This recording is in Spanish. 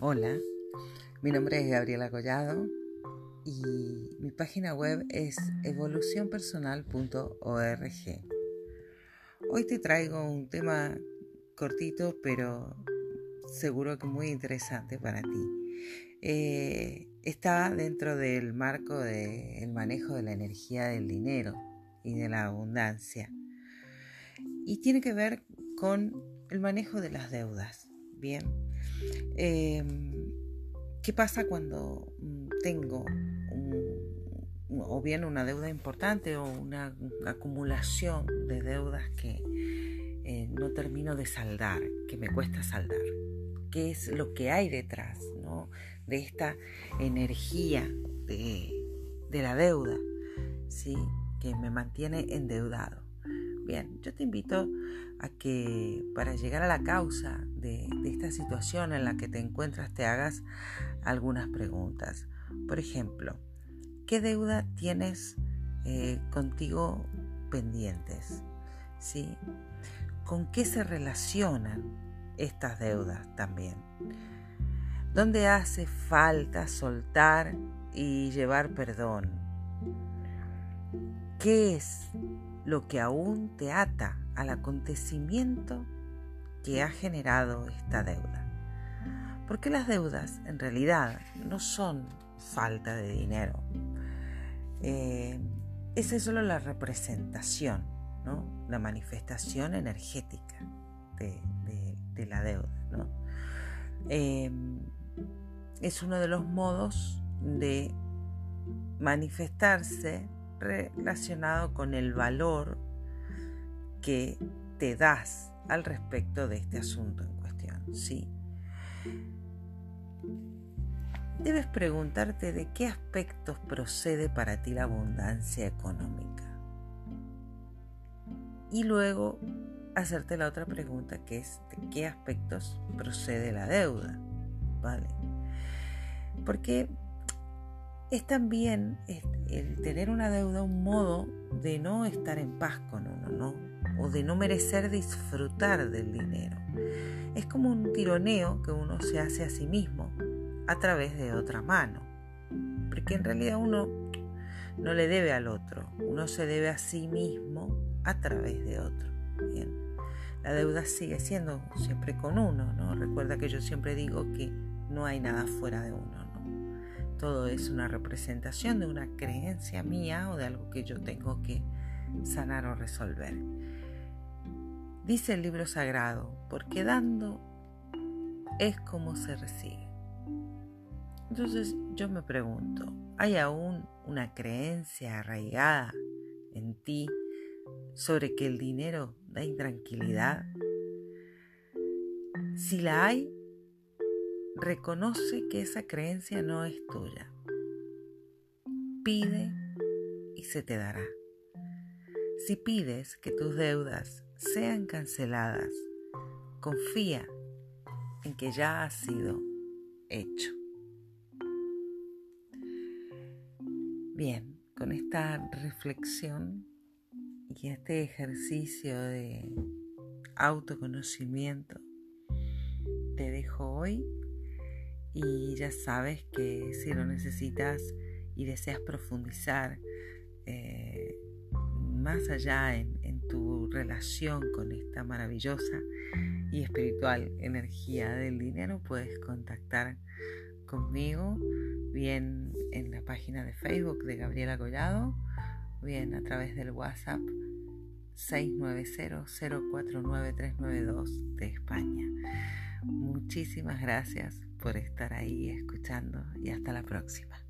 Hola, mi nombre es Gabriela Collado y mi página web es evolucionpersonal.org. Hoy te traigo un tema cortito pero seguro que muy interesante para ti. Eh, está dentro del marco del manejo de la energía del dinero y de la abundancia y tiene que ver con el manejo de las deudas. Bien, em, ¿qué pasa cuando mm, tengo o bien una deuda importante o una acumulación de deudas que eh, no termino de saldar, que me cuesta saldar? ¿Qué es lo que hay detrás de esta energía de, de la deuda ¿sí? que me mantiene endeudado? Bien, yo te invito a que para llegar a la causa de, esta situación en la que te encuentras te hagas algunas preguntas. Por ejemplo, ¿qué deuda tienes eh, contigo pendientes? ¿Sí? ¿Con qué se relacionan estas deudas también? ¿Dónde hace falta soltar y llevar perdón? ¿Qué es lo que aún te ata al acontecimiento que ha generado esta deuda. Porque las deudas en realidad no son falta de dinero. Eh, esa es solo la representación, ¿no? la manifestación energética de, la deuda. Eh, es uno de los modos de manifestarse relacionado con el valor que te das al respecto de este asunto en cuestión. ¿sí? Debes preguntarte de qué aspectos procede para ti la abundancia económica. Y luego hacerte la otra pregunta que es de qué aspectos procede la deuda. ¿Vale? Porque es también el tener una deuda un modo de no estar en paz con uno, ¿no? O de no merecer disfrutar del dinero. Es como un tironeo que uno se hace a sí mismo a través de otra mano. Porque en realidad uno no le debe al otro, uno se debe a sí mismo a través de otro. Bien. La deuda sigue siendo siempre con uno, ¿no? Recuerda que yo siempre digo que no hay nada fuera de uno, todo es una representación de una creencia mía o de algo que yo tengo que sanar o resolver. Dice el libro sagrado, porque dando es como se recibe. Entonces yo me pregunto, ¿hay aún una creencia arraigada en ti sobre que el dinero da intranquilidad? Si la hay, reconoce que esa creencia no es tuya. Pide y se te dará. Si pides que tus deudas sean canceladas, confía en que ya ha sido hecho. Bien, con esta reflexión y este ejercicio de autoconocimiento, te dejo hoy y ya sabes que si lo necesitas y deseas profundizar eh, más allá en, tu relación con esta maravillosa y espiritual energía del dinero, puedes contactar conmigo, bien en la página de Facebook de Gabriela Collado, bien a través del WhatsApp 690-049-392 de España. Muchísimas gracias por estar ahí escuchando y hasta la próxima.